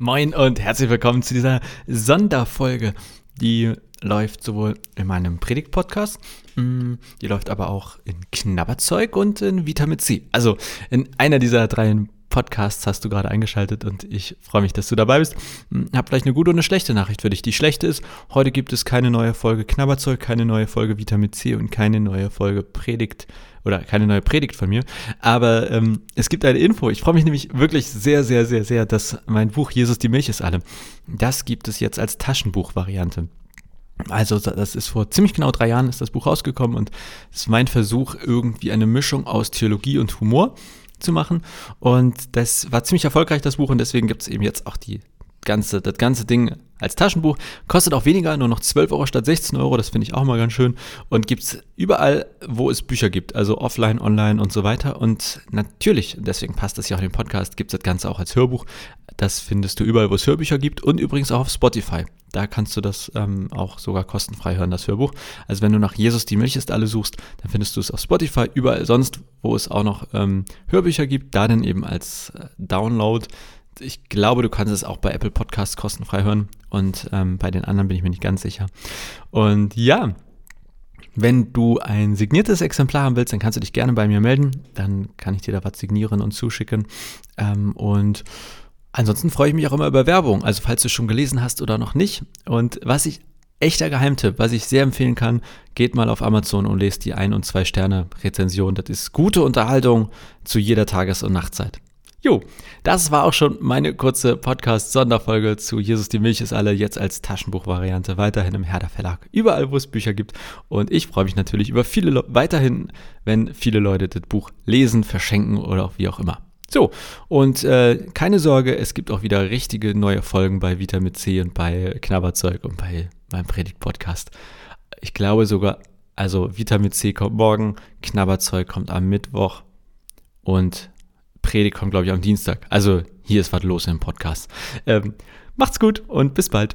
Moin und herzlich willkommen zu dieser Sonderfolge. Die läuft sowohl in meinem Predigt-Podcast, mm, die läuft aber auch in Knabberzeug und in Vitamin C. Also in einer dieser drei Podcasts hast du gerade eingeschaltet und ich freue mich, dass du dabei bist. Mm, hab vielleicht eine gute und eine schlechte Nachricht für dich. Die schlechte ist, heute gibt es keine neue Folge Knabberzeug, keine neue Folge Vitamin C und keine neue Folge Predigt oder keine neue Predigt von mir. Aber ähm, es gibt eine Info. Ich freue mich nämlich wirklich sehr, sehr, sehr, sehr, dass mein Buch Jesus die Milch ist alle, das gibt es jetzt als Taschenbuch-Variante. Also das ist vor ziemlich genau drei Jahren ist das Buch rausgekommen und es ist mein Versuch, irgendwie eine Mischung aus Theologie und Humor zu machen. Und das war ziemlich erfolgreich, das Buch, und deswegen gibt es eben jetzt auch die ganze, das ganze Ding als Taschenbuch. Kostet auch weniger, nur noch 12 Euro statt 16 Euro. Das finde ich auch mal ganz schön. Und gibt es überall, wo es Bücher gibt. Also offline, online und so weiter. Und natürlich, deswegen passt das ja auch in den Podcast, gibt es das Ganze auch als Hörbuch. Das findest du überall, wo es Hörbücher gibt. Und übrigens auch auf Spotify. Da kannst du das ähm, auch sogar kostenfrei hören, das Hörbuch. Also wenn du nach Jesus die Milch ist alle suchst, dann findest du es auf Spotify, überall sonst, wo es auch noch ähm, Hörbücher gibt, da dann eben als äh, Download ich glaube, du kannst es auch bei Apple Podcasts kostenfrei hören und ähm, bei den anderen bin ich mir nicht ganz sicher. Und ja, wenn du ein signiertes Exemplar haben willst, dann kannst du dich gerne bei mir melden. Dann kann ich dir da was signieren und zuschicken. Ähm, und ansonsten freue ich mich auch immer über Werbung. Also falls du schon gelesen hast oder noch nicht. Und was ich echter Geheimtipp, was ich sehr empfehlen kann, geht mal auf Amazon und lest die ein- und zwei Sterne Rezension. Das ist gute Unterhaltung zu jeder Tages- und Nachtzeit. Jo, das war auch schon meine kurze Podcast-Sonderfolge zu Jesus die Milch ist alle jetzt als Taschenbuchvariante weiterhin im Herder Verlag, überall wo es Bücher gibt. Und ich freue mich natürlich über viele Le weiterhin, wenn viele Leute das Buch lesen, verschenken oder auch wie auch immer. So, und äh, keine Sorge, es gibt auch wieder richtige neue Folgen bei Vitamin C und bei Knabberzeug und bei meinem Predigt-Podcast. Ich glaube sogar, also Vitamin C kommt morgen, Knabberzeug kommt am Mittwoch und Predigt kommt, glaube ich, am Dienstag. Also hier ist was los im Podcast. Ähm, macht's gut und bis bald.